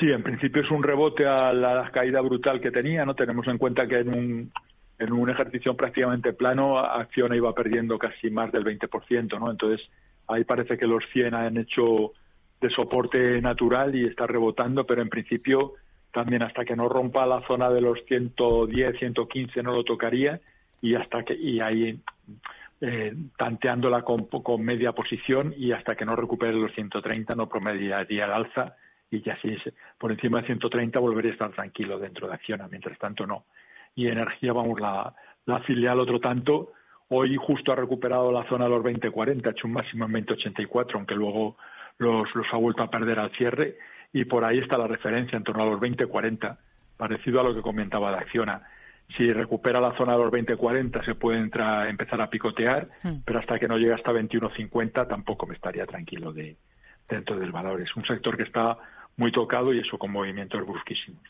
Sí, en principio es un rebote a la caída brutal que tenía, ¿no? Tenemos en cuenta que en un, en un ejercicio prácticamente plano, Acciona iba perdiendo casi más del 20%, ¿no? Entonces, ahí parece que los 100 han hecho de soporte natural y está rebotando, pero en principio también hasta que no rompa la zona de los 110, 115 no lo tocaría y hasta que y ahí eh, tanteándola con, con media posición y hasta que no recupere los 130 no promediaría el alza y ya si es por encima de 130 volvería a estar tranquilo dentro de Acciona, mientras tanto no. Y energía, vamos, la, la filial otro tanto, hoy justo ha recuperado la zona de los 20-40, ha hecho un máximo en 20-84, aunque luego los, los ha vuelto a perder al cierre y por ahí está la referencia en torno a los 20-40, parecido a lo que comentaba de Acciona. Si recupera la zona de los 20-40 se puede entrar, empezar a picotear, hmm. pero hasta que no llegue hasta 21-50 tampoco me estaría tranquilo de, dentro del valor. Es un sector que está muy tocado y eso con movimientos brusquísimos.